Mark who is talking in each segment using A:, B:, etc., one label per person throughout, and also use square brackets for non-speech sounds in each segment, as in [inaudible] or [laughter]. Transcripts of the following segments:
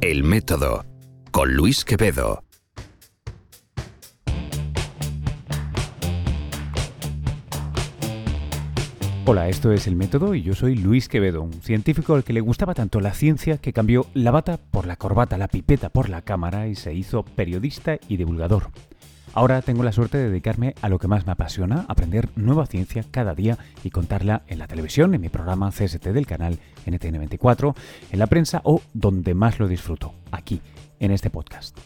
A: El método con Luis Quevedo.
B: Hola, esto es El Método y yo soy Luis Quevedo, un científico al que le gustaba tanto la ciencia que cambió la bata por la corbata, la pipeta por la cámara y se hizo periodista y divulgador. Ahora tengo la suerte de dedicarme a lo que más me apasiona, aprender nueva ciencia cada día y contarla en la televisión, en mi programa CST del canal NTN24, en la prensa o donde más lo disfruto, aquí, en este podcast.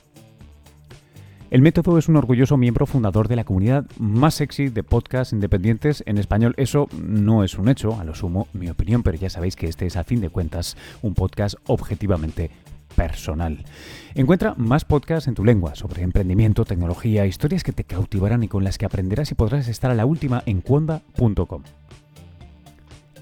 B: El método es un orgulloso miembro fundador de la comunidad más sexy de podcasts independientes en español. Eso no es un hecho, a lo sumo mi opinión, pero ya sabéis que este es a fin de cuentas un podcast objetivamente personal. Encuentra más podcasts en tu lengua sobre emprendimiento, tecnología, historias que te cautivarán y con las que aprenderás y podrás estar a la última en cuonda.com.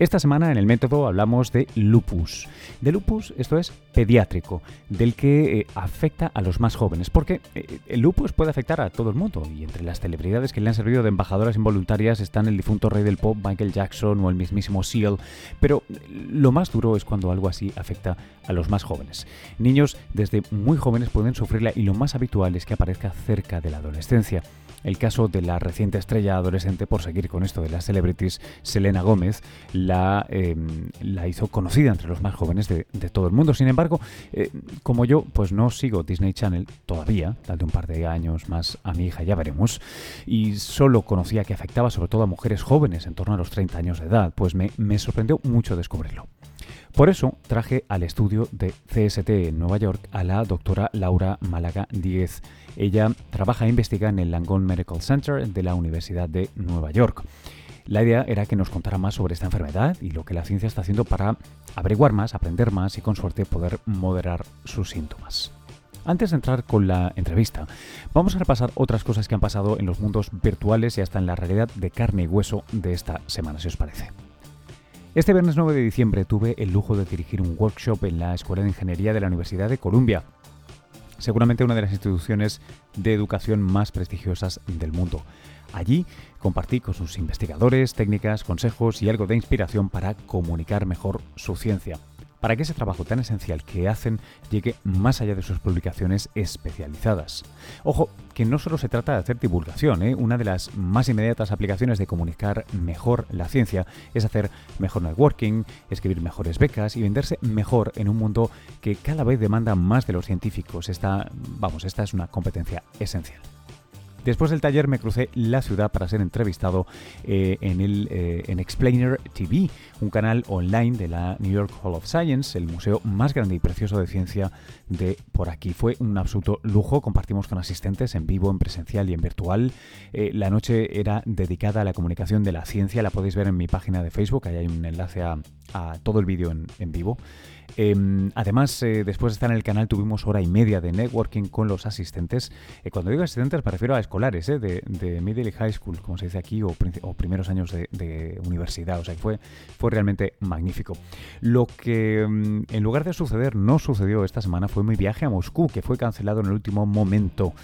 B: Esta semana en el método hablamos de lupus. De lupus, esto es pediátrico, del que eh, afecta a los más jóvenes, porque eh, el lupus puede afectar a todo el mundo y entre las celebridades que le han servido de embajadoras involuntarias están el difunto rey del pop Michael Jackson o el mismísimo Seal, pero lo más duro es cuando algo así afecta a los más jóvenes. Niños desde muy jóvenes pueden sufrirla y lo más habitual es que aparezca cerca de la adolescencia. El caso de la reciente estrella adolescente, por seguir con esto de las celebrities, Selena Gómez, la, em, la hizo conocida entre los más jóvenes de, todo el mundo. Sin embargo, eh, como yo, pues no sigo Disney Channel todavía, de un par de años más a mi hija, ya veremos, y solo conocía que afectaba sobre todo a mujeres jóvenes en torno a los 30 años de edad, pues me, me sorprendió mucho descubrirlo. Por eso traje al estudio de CST en Nueva York a la doctora Laura Málaga Díez. Ella trabaja e investiga en el Langone Medical Center de la Universidad de Nueva York. La idea era que nos contara más sobre esta enfermedad y lo que la ciencia está haciendo para averiguar más, aprender más y con suerte poder moderar sus síntomas. Antes de entrar con la entrevista, vamos a repasar otras cosas que han pasado en los mundos virtuales y hasta en la realidad de carne y hueso de esta semana, si os parece. Este viernes 9 de diciembre tuve el lujo de dirigir un workshop en la Escuela de Ingeniería de la Universidad de Columbia, seguramente una de las instituciones de educación más prestigiosas del mundo. Allí compartí con sus investigadores técnicas, consejos y algo de inspiración para comunicar mejor su ciencia para que ese trabajo tan esencial que hacen llegue más allá de sus publicaciones especializadas. Ojo, que no solo se trata de hacer divulgación, ¿eh? una de las más inmediatas aplicaciones de comunicar mejor la ciencia es hacer mejor networking, escribir mejores becas y venderse mejor en un mundo que cada vez demanda más de los científicos. Esta, vamos, esta es una competencia esencial. Después del taller me crucé la ciudad para ser entrevistado eh, en, el, eh, en Explainer TV, un canal online de la New York Hall of Science, el museo más grande y precioso de ciencia de por aquí. Fue un absoluto lujo, compartimos con asistentes en vivo, en presencial y en virtual. Eh, la noche era dedicada a la comunicación de la ciencia, la podéis ver en mi página de Facebook, ahí hay un enlace a, todo el vídeo en, en vivo. Em, además, eh, después de estar en el canal tuvimos hora y media de networking con los asistentes. Eh, cuando digo asistentes me refiero a escolares eh, de, middle y high school, como se dice aquí, o, primeros años de, universidad. O sea fue, fue realmente magnífico. Lo que em, en lugar de suceder no sucedió esta semana fue mi viaje a Moscú, que fue cancelado en el último momento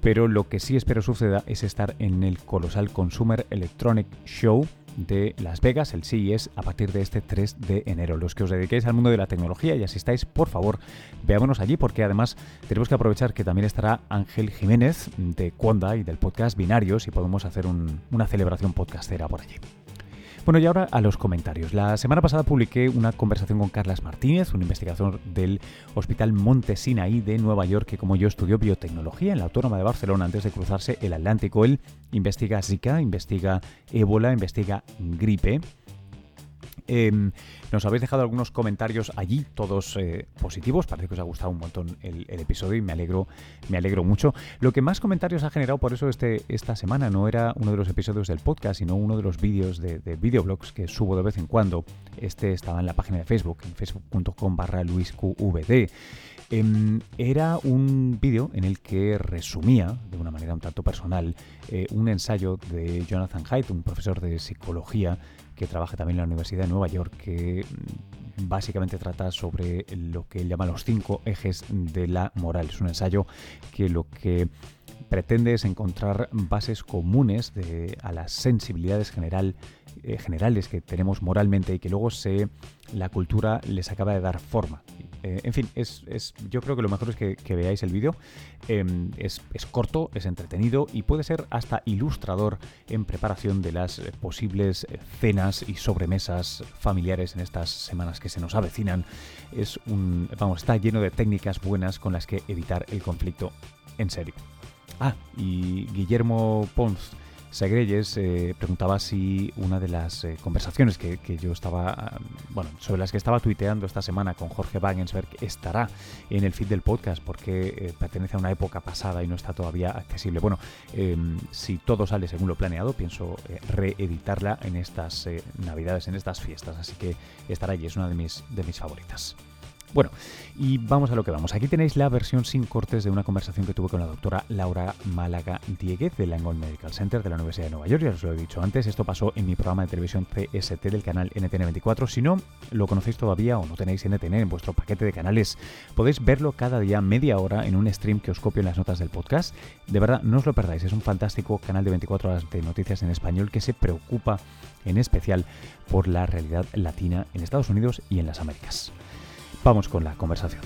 B: pero lo que sí espero suceda es estar en el colosal Consumer Electronic Show de Las Vegas, el CES, a partir de este 3 de enero. Los que os dediquéis al mundo de la tecnología y asistáis, por favor, veámonos allí porque además tenemos que aprovechar que también estará Ángel Jiménez de Conda y del podcast Binarios y podemos hacer una celebración podcastera por allí. Bueno, y ahora a los comentarios. La semana pasada publiqué una conversación con Carlas Martínez, un investigador del Hospital Monte Sinaí de Nueva York, que como yo estudió biotecnología en la Autónoma de Barcelona antes de cruzarse el Atlántico. Él investiga Zika, investiga ébola, investiga gripe. Em, nos habéis dejado algunos comentarios allí, todos eh, positivos. Parece que os ha gustado un montón el, episodio y me alegro, me alegro mucho. Lo que más comentarios ha generado por eso este, esta semana no era uno de los episodios del podcast, sino uno de los vídeos de, videoblogs que subo de vez en cuando. Este estaba en la página de Facebook, en facebook.com barra luisqvd. Em, era un vídeo en el que resumía, de una manera un tanto personal, eh, un ensayo de Jonathan Haidt, un profesor de psicología que trabaja también en la Universidad de Nueva York, que mm, básicamente trata sobre lo que él llama los cinco ejes de la moral. Es un ensayo que lo que pretende es encontrar bases comunes de, a las sensibilidades general eh, generales que tenemos moralmente y que luego se, la cultura les acaba de dar forma. Eh, en fin, es, yo creo que lo mejor es que, veáis el vídeo. Em, es, corto, es entretenido y puede ser hasta ilustrador en preparación de las posibles cenas y sobremesas familiares en estas semanas que se nos avecinan. Es un, vamos, está lleno de técnicas buenas con las que evitar el conflicto en serio. Ah, y Guillermo Pons Segreyes eh, preguntaba si una de las eh, conversaciones que, yo estaba, bueno, sobre las que estaba tuiteando esta semana con Jorge Wagensberg estará en el feed del podcast porque eh, pertenece a una época pasada y no está todavía accesible. Bueno, em, si todo sale según lo planeado, pienso reeditarla en estas navidades, en estas fiestas, así que estará allí, es una de mis, de mis favoritas. Bueno, y vamos a lo que vamos. Aquí tenéis la versión sin cortes de una conversación que tuve con la doctora Laura Málaga Dieguez del Langone Medical Center de la Universidad de Nueva York. Ya os lo he dicho antes, esto pasó en mi programa de televisión CST del canal NTN24. Si no lo conocéis todavía o no tenéis NTN en vuestro paquete de canales, podéis verlo cada día media hora en un stream que os copio en las notas del podcast. De verdad, no os lo perdáis, es un fantástico canal de 24 horas de noticias en español que se preocupa en especial por la realidad latina en Estados Unidos y en las Américas. Vamos con la conversación.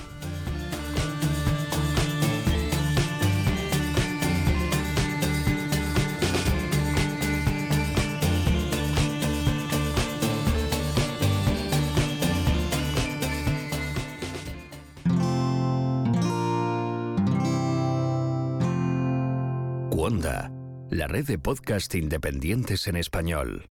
A: Wanda, la red de podcast independientes en español.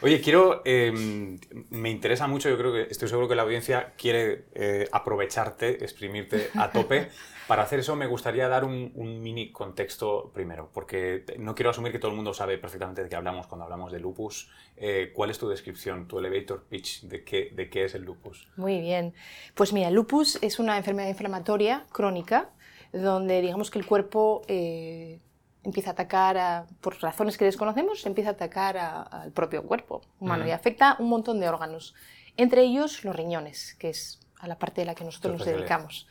C: Oye, quiero, em, me interesa mucho, yo creo que estoy seguro que la audiencia quiere eh, aprovecharte, exprimirte a tope. [laughs] Para hacer eso me gustaría dar un, mini contexto primero, porque no quiero asumir que todo el mundo sabe perfectamente de qué hablamos cuando hablamos de lupus. Eh, ¿Cuál es tu descripción, tu elevator pitch de qué, de qué es el lupus?
D: Muy bien. Pues mira, lupus es una enfermedad inflamatoria crónica donde digamos que el cuerpo eh, empieza a atacar, por razones que desconocemos, empieza a atacar al propio cuerpo humano y afecta un montón de órganos, entre ellos los riñones, que es a la parte de la que nosotros nos dedicamos.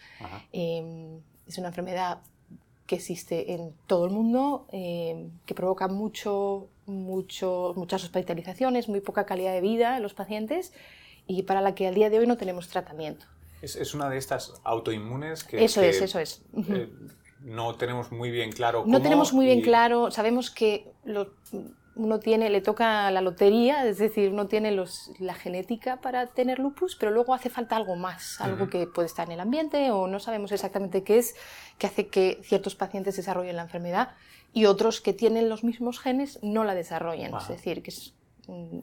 D: Em, es una enfermedad que existe en todo el mundo, em, que provoca mucho, mucho, muchas hospitalizaciones, muy poca calidad de vida en los pacientes y para la que al día de hoy no tenemos tratamiento.
C: Es, una de estas autoinmunes que...
D: Eso es, eso es.
C: Eh, no tenemos muy bien claro cómo.
D: No tenemos muy bien claro, sabemos que uno tiene, le toca la lotería, es decir, uno tiene los, la genética para tener lupus, pero luego hace falta algo más, algo que puede estar en el ambiente o no sabemos exactamente qué es, que hace que ciertos pacientes desarrollen la enfermedad y otros que tienen los mismos genes no la desarrollen. Es decir, que mm,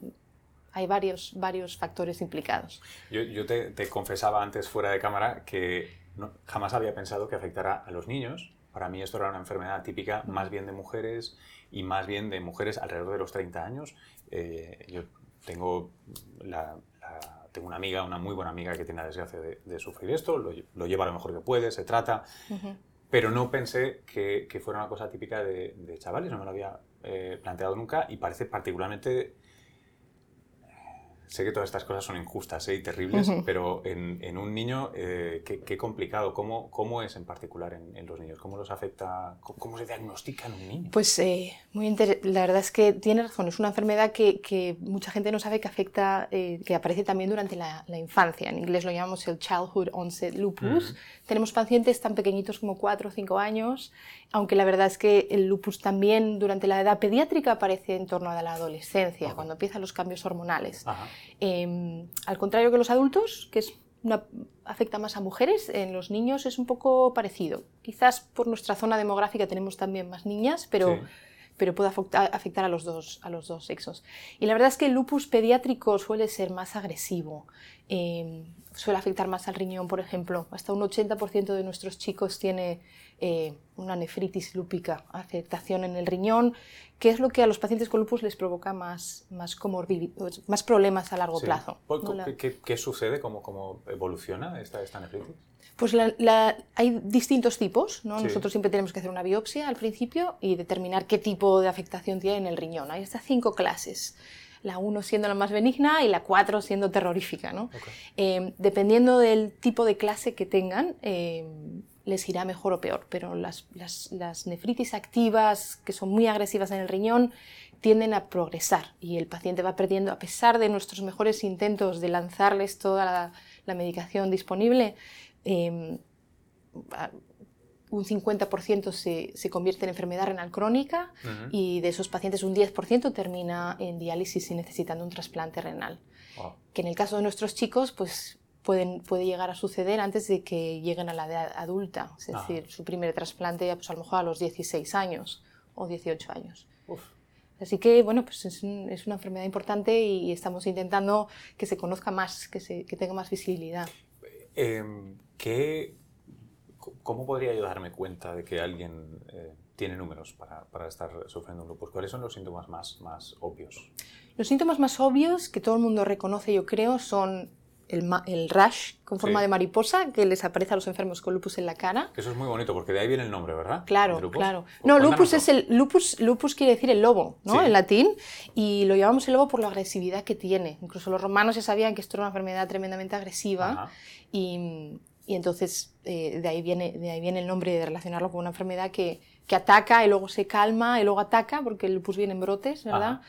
D: hay varios, varios factores implicados.
C: Yo, te, te confesaba antes fuera de cámara que jamás había pensado que afectara a los niños. Para mí esto era una enfermedad típica más bien de mujeres y más bien de mujeres alrededor de los 30 años. Eh, yo tengo, tengo una amiga, una muy buena amiga que tiene la desgracia de, sufrir esto, lo, lleva lo mejor que puede, se trata, pero no pensé que, fuera una cosa típica de, chavales, no me lo había eh, planteado nunca y parece particularmente sé que todas estas cosas son injustas ¿eh? y terribles, pero en, un niño, eh, qué, complicado. ¿Cómo, ¿Cómo es en particular en, los niños? ¿Cómo los afecta? ¿Cómo, se diagnostica en un niño?
D: Pues eh, muy la verdad es que tiene razón. Es una enfermedad que, que mucha gente no sabe que afecta, que aparece también durante la, la, infancia. En inglés lo llamamos el Childhood Onset Lupus. Tenemos pacientes tan pequeñitos como 4 o 5 años, aunque la verdad es que el lupus también durante la edad pediátrica aparece en torno a la adolescencia, cuando empiezan los cambios hormonales. Em, al contrario que los adultos, que es afecta más a mujeres, en los niños es un poco parecido. Quizás por nuestra zona demográfica tenemos también más niñas, pero, pero puede afectar, a, los dos, a los dos sexos. Y la verdad es que el lupus pediátrico suele ser más agresivo. Em, suele afectar más al riñón, por ejemplo. Hasta un 80% de nuestros chicos tiene eh, una nefritis lúpica, afectación en el riñón, que es lo que a los pacientes con lupus les provoca más, más, más problemas a largo plazo.
C: ¿Qué, sucede? ¿Cómo, ¿Cómo, evoluciona esta, esta nefritis?
D: Pues hay distintos tipos. ¿no? Nosotros siempre tenemos que hacer una biopsia al principio y determinar qué tipo de afectación tiene en el riñón. Hay hasta cinco clases la 1 siendo la más benigna y la 4 siendo terrorífica. ¿no? Eh, dependiendo del tipo de clase que tengan, eh, les irá mejor o peor, pero las, las, nefritis activas, que son muy agresivas en el riñón, tienden a progresar y el paciente va perdiendo, a pesar de nuestros mejores intentos de lanzarles toda la, medicación disponible, em, un 50% se, se, convierte en enfermedad renal crónica y de esos pacientes un 10% termina en diálisis y necesitando un trasplante renal. Que en el caso de nuestros chicos, pues pueden, puede llegar a suceder antes de que lleguen a la edad adulta, es decir, su primer trasplante pues a lo mejor a los 16 años o 18 años. Así que, bueno, pues es, es, una enfermedad importante y estamos intentando que se conozca más, que, se, que tenga más visibilidad.
C: Em, ¿qué, ¿Cómo podría yo darme cuenta de que alguien eh, tiene números para, para, estar sufriendo un lupus? ¿Cuáles son los síntomas más, más obvios?
D: Los síntomas más obvios que todo el mundo reconoce, yo creo, son el, el rash con forma de mariposa que les aparece a los enfermos con lupus en la cara.
C: Eso es muy bonito porque de ahí viene el nombre, ¿verdad?
D: Claro, claro. No, lupus es el lupus, lupus quiere decir el lobo, ¿no? En latín y lo llamamos el lobo por la agresividad que tiene. Incluso los romanos ya sabían que esto era una enfermedad tremendamente agresiva y, y, entonces eh, de ahí viene de ahí viene el nombre de relacionarlo con una enfermedad que, que ataca y luego se calma y luego ataca porque el lupus viene en brotes, ¿verdad?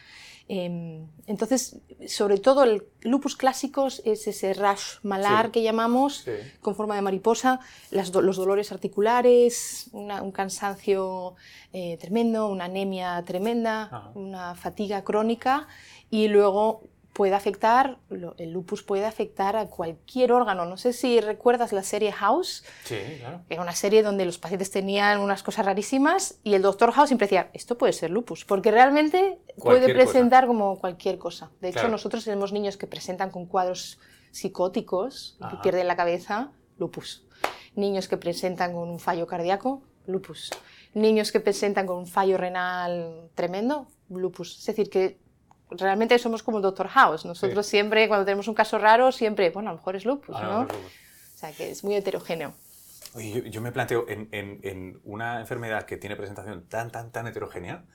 D: Entonces, sobre todo el lupus clásicos es ese rash malar que llamamos, con forma de mariposa, los dolores articulares, un cansancio eh, tremendo, una anemia tremenda, una fatiga crónica. Y luego puede afectar, el lupus puede afectar a cualquier órgano. No sé si recuerdas la serie House.
C: Sí, claro.
D: Era una serie donde los pacientes tenían unas cosas rarísimas y el doctor House siempre decía, esto puede ser lupus, porque realmente puede presentar como cualquier cosa. De hecho, nosotros tenemos niños que presentan con cuadros psicóticos, que pierden la cabeza, lupus. Niños que presentan con un fallo cardíaco, lupus. Niños que presentan con un fallo renal tremendo, lupus. Es decir, que realmente somos como el Dr. House. Nosotros siempre, cuando tenemos un caso raro, siempre, bueno, a lo mejor es lupus, ¿no? O sea, que es muy heterogéneo.
C: Oye, yo, me planteo en, en, una enfermedad que tiene presentación tan, tan, tan heterogénea,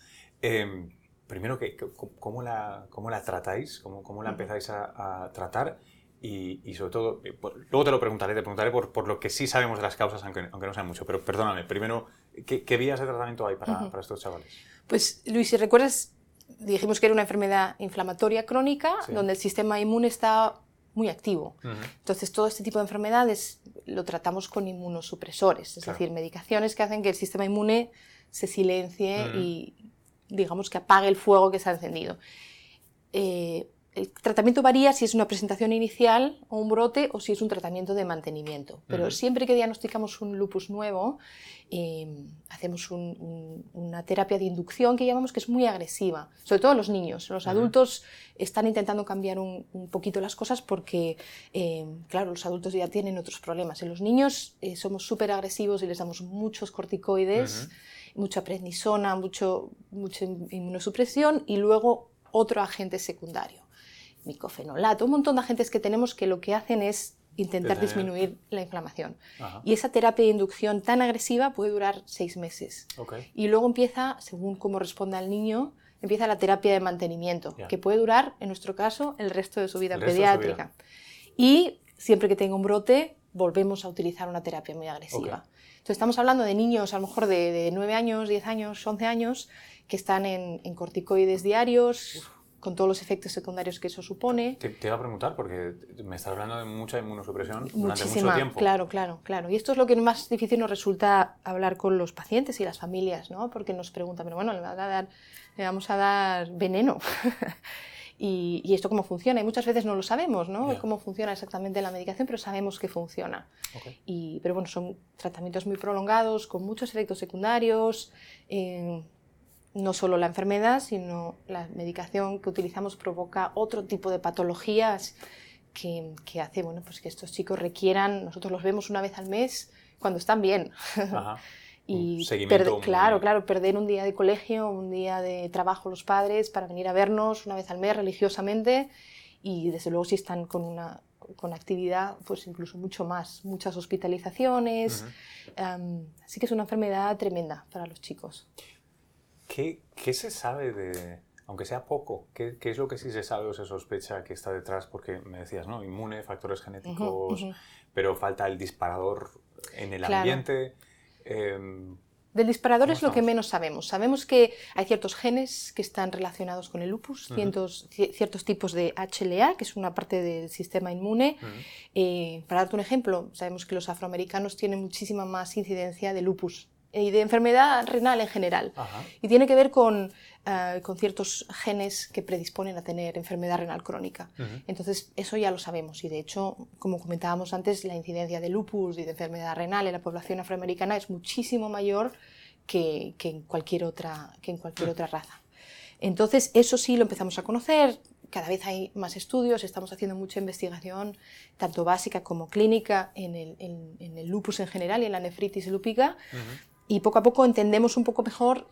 C: em, primero, que, ¿cómo, la, ¿cómo la tratáis? ¿Cómo, cómo la empezáis a, tratar? Y, y, sobre todo, eh, luego te lo preguntaré, te preguntaré por, por, lo que sí sabemos de las causas, aunque, aunque no sea mucho, pero perdóname, primero, ¿qué, qué vías de tratamiento hay para, para estos chavales?
D: Pues Luis, si recuerdas, dijimos que era una enfermedad inflamatoria crónica donde el sistema inmune está muy activo. Entonces, todo este tipo de enfermedades lo tratamos con inmunosupresores, es decir, medicaciones que hacen que el sistema inmune se silencie y, digamos, que apague el fuego que se ha encendido. Eh, el tratamiento varía si es una presentación inicial o un brote o si es un tratamiento de mantenimiento. Pero siempre que diagnosticamos un lupus nuevo, em, hacemos una terapia de inducción que llamamos que es muy agresiva, sobre todo los niños. Los adultos están intentando cambiar un, poquito las cosas porque, em, claro, los adultos ya tienen otros problemas. En los niños eh, somos súper agresivos y les damos muchos corticoides, mucha prednisona, mucho, mucha inmunosupresión y luego otro agente secundario micofenolato, un montón de agentes que tenemos que lo que hacen es intentar disminuir la inflamación. Y esa terapia de inducción tan agresiva puede durar seis meses. Y luego empieza, según cómo responda el niño, empieza la terapia de mantenimiento, que puede durar, en nuestro caso, el resto de su vida pediátrica. Y siempre que tenga un brote, volvemos a utilizar una terapia muy agresiva. Entonces estamos hablando de niños, a lo mejor de, 9 años, 10 años, 11 años, que están en, corticoides diarios con todos los efectos secundarios que eso supone.
C: Te, te, iba a preguntar, porque me estás hablando de mucha inmunosupresión durante mucho tiempo.
D: Claro, claro, claro. Y esto es lo que más difícil nos resulta hablar con los pacientes y las familias, ¿no? Porque nos preguntan, pero bueno, le, a dar, le vamos a dar veneno. [laughs] y, y, esto cómo funciona. Y muchas veces no lo sabemos, ¿no? Cómo funciona exactamente la medicación, pero sabemos que funciona. Y, pero bueno, son tratamientos muy prolongados, con muchos efectos secundarios. Eh, no solo la enfermedad, sino la medicación que utilizamos provoca otro tipo de patologías que, que hace bueno, pues que estos chicos requieran, nosotros los vemos una vez al mes cuando están bien. [laughs] y claro, claro, perder un día de colegio, un día de trabajo los padres para venir a vernos una vez al mes religiosamente y desde luego si están con una con actividad, pues incluso mucho más, muchas hospitalizaciones. así que es una enfermedad tremenda para los chicos.
C: ¿Qué, ¿Qué, se sabe de, aunque sea poco, ¿qué, ¿qué, es lo que sí se sabe o se sospecha que está detrás? Porque me decías, ¿no? Inmune, factores genéticos, pero falta el disparador en el ambiente? Em,
D: del disparador es lo que menos sabemos. Sabemos que hay ciertos genes que están relacionados con el lupus, ciertos, ciertos, tipos de HLA, que es una parte del sistema inmune. Eh, para darte un ejemplo, sabemos que los afroamericanos tienen muchísima más incidencia de lupus y de enfermedad renal en general. Y tiene que ver con, eh, con, ciertos genes que predisponen a tener enfermedad renal crónica. Entonces, eso ya lo sabemos. Y de hecho, como comentábamos antes, la incidencia de lupus y de enfermedad renal en la población afroamericana es muchísimo mayor que, que en, cualquier otra, que en cualquier otra raza. Entonces, eso sí lo empezamos a conocer. Cada vez hay más estudios, estamos haciendo mucha investigación, tanto básica como clínica, en el, en, el lupus en general y en la nefritis lúpica y poco a poco entendemos un poco mejor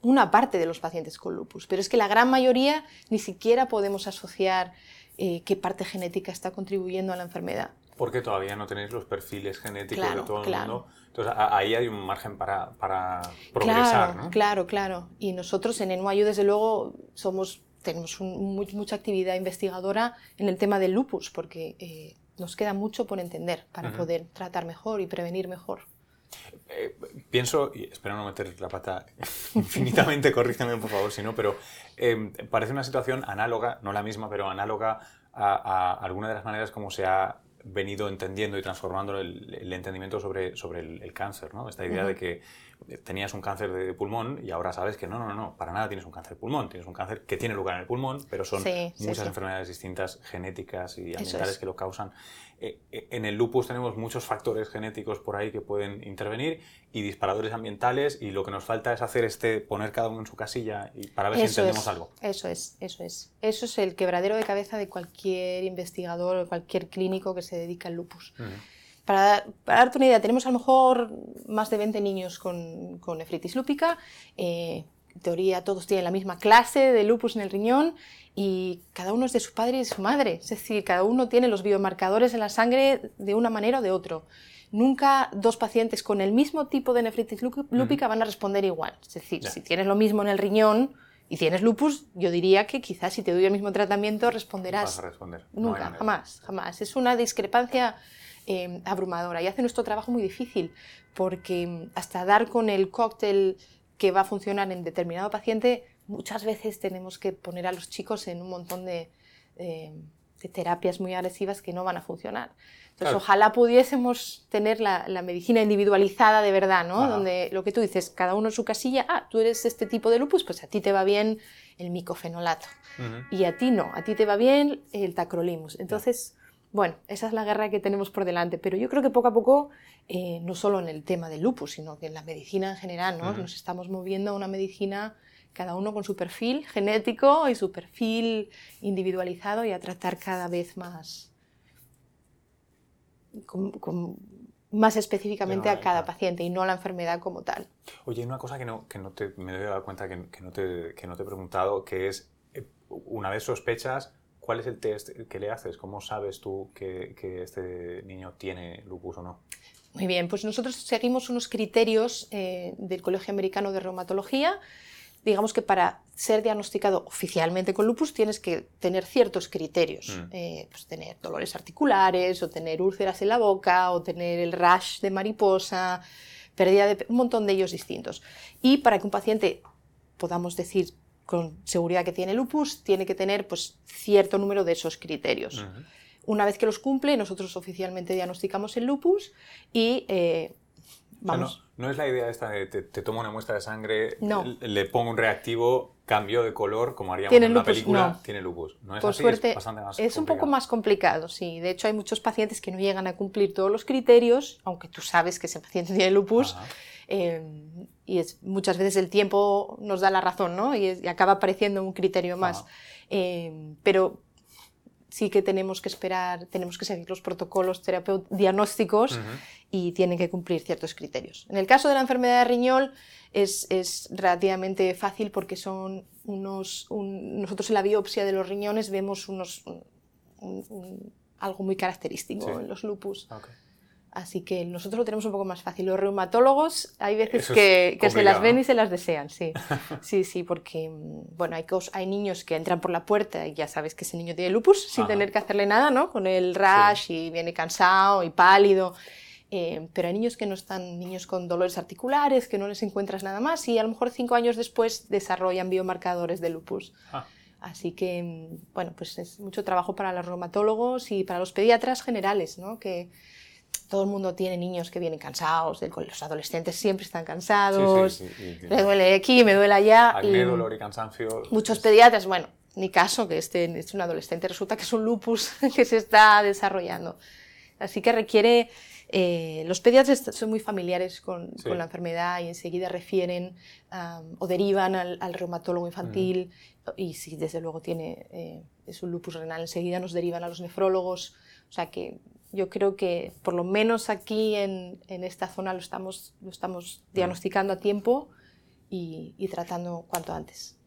D: una parte de los pacientes con lupus, pero es que la gran mayoría ni siquiera podemos asociar eh, qué parte genética está contribuyendo a la enfermedad.
C: Porque todavía no tenéis los perfiles genéticos de todo el mundo. Entonces ahí hay un margen para, para progresar,
D: claro, Claro, claro. Y nosotros en NYU, desde luego, somos, tenemos mucha actividad investigadora en el tema del lupus, porque eh, nos queda mucho por entender para poder tratar mejor y prevenir mejor.
C: Eh, pienso, y espero no meter la pata [laughs] infinitamente, corrígeme por favor si no, pero em, parece una situación análoga, no la misma, pero análoga a, alguna de las maneras como se ha venido entendiendo y transformando el, entendimiento sobre, sobre el, cáncer, ¿no? Esta idea de que tenías un cáncer de pulmón y ahora sabes que no, no, no, para nada tienes un cáncer de pulmón, tienes un cáncer que tiene lugar en el pulmón, pero son muchas enfermedades distintas genéticas y ambientales que lo causan. Eh, eh, en el lupus tenemos muchos factores genéticos por ahí que pueden intervenir y disparadores ambientales y lo que nos falta es hacer este, poner cada uno en su casilla y para ver si entendemos algo.
D: Eso es, eso es. Eso es el quebradero de cabeza de cualquier investigador o cualquier clínico que se dedica al lupus. Para, darte una idea, tenemos a lo mejor más de 20 niños con, con nefritis lúpica. Eh, en teoría todos tienen la misma clase de lupus en el riñón y cada uno es de su padre y de su madre. Es decir, cada uno tiene los biomarcadores en la sangre de una manera o de otro. Nunca dos pacientes con el mismo tipo de nefritis lúpica van a responder igual. Es decir, si tienes lo mismo en el riñón y tienes lupus, yo diría que quizás si te doy el mismo tratamiento responderás.
C: Vas a responder.
D: Nunca, jamás, jamás. Es una discrepancia Em, abrumadora y hace nuestro trabajo muy difícil porque em, hasta dar con el cóctel que va a funcionar en determinado paciente, muchas veces tenemos que poner a los chicos en un montón de, em, terapias muy agresivas que no van a funcionar. Entonces, ojalá pudiésemos tener la, medicina individualizada de verdad, ¿no? Donde lo que tú dices, cada uno en su casilla, ah, tú eres este tipo de lupus, pues a ti te va bien el micofenolato. Y a ti no, a ti te va bien el tacrolimus. Entonces, bueno, esa es la guerra que tenemos por delante, pero yo creo que poco a poco, eh, no solo en el tema del lupus, sino que en la medicina en general, ¿no? nos estamos moviendo a una medicina cada uno con su perfil genético y su perfil individualizado y a tratar cada vez más, más específicamente a cada paciente y no a la enfermedad como tal.
C: Oye, una cosa que, no, que no te, me he dado cuenta que, que, no te, que no te he preguntado, que es, eh, una vez sospechas, ¿Cuál es el test que le haces? ¿Cómo sabes tú que, este niño tiene lupus o no?
D: Muy bien, pues nosotros seguimos unos criterios eh, del Colegio Americano de Reumatología. Digamos que para ser diagnosticado oficialmente con lupus tienes que tener ciertos criterios. Mm. Eh, pues tener dolores articulares, o tener úlceras en la boca, o tener el rash de mariposa, pérdida de... un montón de ellos distintos. Y para que un paciente podamos decir con seguridad que tiene lupus, tiene que tener pues, cierto número de esos criterios. Una vez que los cumple, nosotros oficialmente diagnosticamos el lupus y eh, vamos.
C: no, es la idea esta de te, tomo una muestra de sangre, le pongo un reactivo, cambio de color, como haríamos en una película, tiene lupus. No es
D: Por suerte, es, un poco más complicado, sí. De hecho, hay muchos pacientes que no llegan a cumplir todos los criterios, aunque tú sabes que ese paciente tiene lupus. Y es, muchas veces el tiempo nos da la razón, ¿no? Y, acaba apareciendo un criterio más. Em, pero sí que tenemos que esperar, tenemos que seguir los protocolos diagnósticos y tienen que cumplir ciertos criterios. En el caso de la enfermedad de riñón es, es relativamente fácil porque son unos, nosotros en la biopsia de los riñones vemos unos, algo muy característico en los lupus. Así que nosotros lo tenemos un poco más fácil. Los reumatólogos hay veces que, se las ven y se las desean, sí. [laughs] Sí, sí, porque mm, bueno, hay, hay niños que entran por la puerta y ya sabes que ese niño tiene lupus sin tener que hacerle nada, ¿no? Con el rash y viene cansado y pálido. Eh, pero hay niños que no están, niños con dolores articulares, que no les encuentras nada más y a lo mejor cinco años después desarrollan biomarcadores de lupus. Ah. Así que, mm, bueno, pues es mucho trabajo para los reumatólogos y para los pediatras generales, ¿no? Que todo el mundo tiene niños que vienen cansados, los adolescentes siempre están cansados, me duele aquí, me duele allá.
C: Acné, dolor y cansancio.
D: Muchos pediatras, bueno, ni caso que este es un adolescente, resulta que es un lupus [laughs] que se está desarrollando. Así que requiere eh, los pediatras son muy familiares con, la enfermedad y enseguida refieren o derivan al, reumatólogo infantil mm. y si desde luego tiene, eh, es un lupus renal, enseguida nos derivan a los nefrólogos. O sea que yo creo que por lo menos aquí en, esta zona lo estamos, lo estamos diagnosticando a tiempo y, tratando cuanto antes.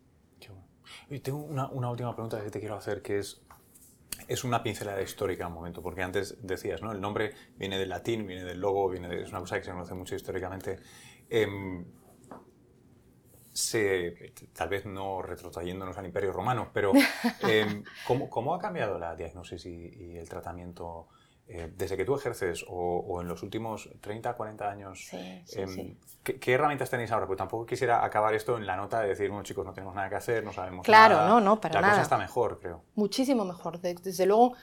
C: Y tengo una, una última pregunta que te quiero hacer, que es es una pincelada histórica un momento, porque antes decías, ¿no? El nombre viene del latín, viene del logo, viene de, es una cosa que se conoce mucho históricamente. Em, tal vez no retrotrayéndonos al Imperio Romano, pero [laughs] em, ¿cómo, ha cambiado la diagnosis y el tratamiento eh, desde que tú ejerces o, en los últimos 30, 40 años, em, ¿qué, herramientas tenéis ahora? Porque tampoco quisiera acabar esto en la nota de decir, bueno, chicos, no tenemos nada que hacer, no sabemos
D: claro,
C: nada.
D: Claro, no, no, para
C: la
D: nada.
C: cosa está mejor, creo.
D: Muchísimo mejor. Desde luego,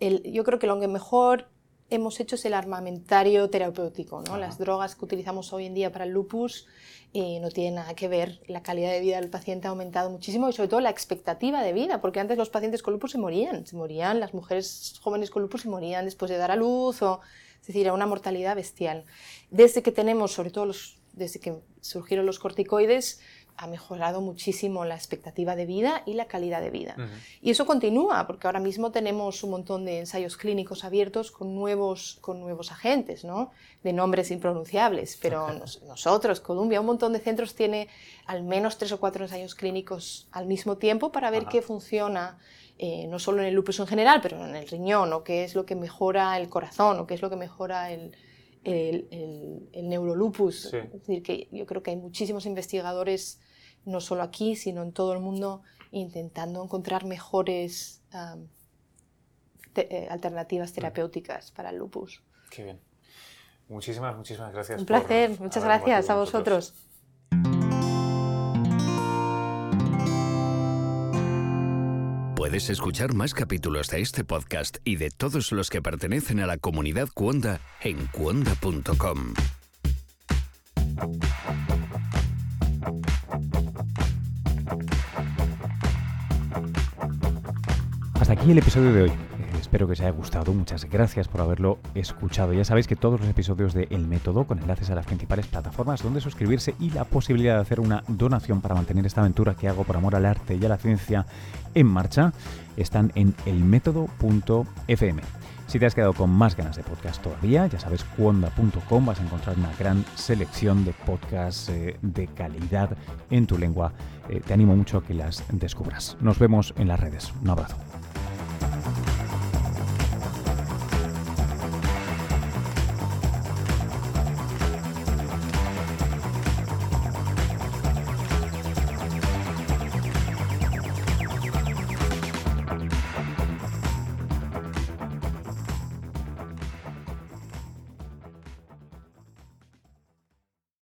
D: yo creo que lo que mejor hemos hecho es el armamentario terapéutico. ¿no? Las drogas que utilizamos hoy en día para el lupus eh, no tienen nada que ver. La calidad de vida del paciente ha aumentado muchísimo y sobre todo la expectativa de vida, porque antes los pacientes con lupus se morían, se morían, las mujeres jóvenes con lupus se morían después de dar a luz, o, es decir, era una mortalidad bestial. Desde que tenemos, sobre todo desde que surgieron los corticoides, ha mejorado muchísimo la expectativa de vida y la calidad de vida. Y eso continúa, porque ahora mismo tenemos un montón de ensayos clínicos abiertos con nuevos, con nuevos agentes, ¿no? de nombres impronunciables, pero nosotros, Columbia, un montón de centros tiene al menos tres o cuatro ensayos clínicos al mismo tiempo para ver qué funciona, eh, no solo en el lupus en general, pero en el riñón, o qué es lo que mejora el corazón, o qué es lo que mejora el, el, el, neurolupus. Es decir, que yo creo que hay muchísimos investigadores, no solo aquí, sino en todo el mundo, intentando encontrar mejores eh, alternativas mm. terapéuticas para el lupus.
C: Qué bien. Muchísimas, muchísimas gracias.
D: Un placer, muchas gracias a vosotros.
A: Puedes escuchar más capítulos de este podcast y de todos los que pertenecen a la comunidad Cuonda en cuonda.com.
B: Hasta aquí el episodio de hoy. Espero que os haya gustado. Muchas gracias por haberlo escuchado. Ya sabéis que todos los episodios de El Método, con enlaces a las principales plataformas donde suscribirse y la posibilidad de hacer una donación para mantener esta aventura que hago por amor al arte y a la ciencia en marcha, están en elmétodo.fm. Si te has quedado con más ganas de podcast todavía, ya sabes, cuonda.com vas a encontrar una gran selección de podcasts eh, de calidad en tu lengua. Eh, te animo mucho a que las descubras. Nos vemos en las redes. Un abrazo.